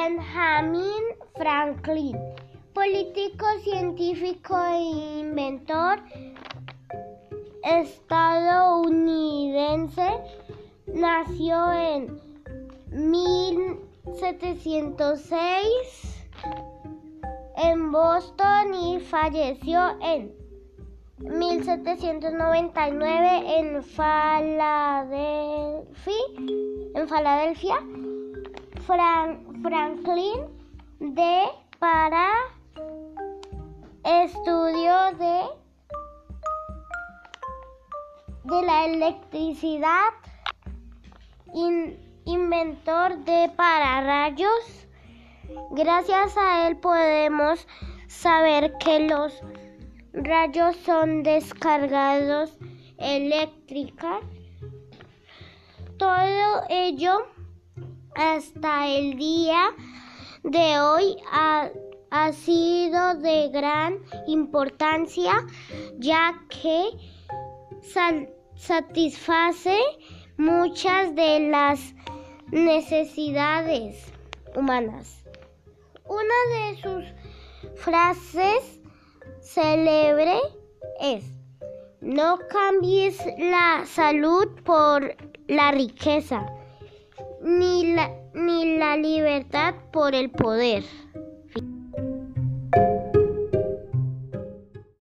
Benjamin Franklin, político, científico e inventor estadounidense, nació en 1706 en Boston y falleció en 1799 en Filadelfia. En Filadelfia. Franklin de para estudio de de la electricidad, inventor de pararrayos. Gracias a él podemos saber que los rayos son descargados eléctricas. Todo ello hasta el día de hoy ha, ha sido de gran importancia ya que satisface muchas de las necesidades humanas. Una de sus frases célebre es, no cambies la salud por la riqueza, ni la, ni la libertad por el poder.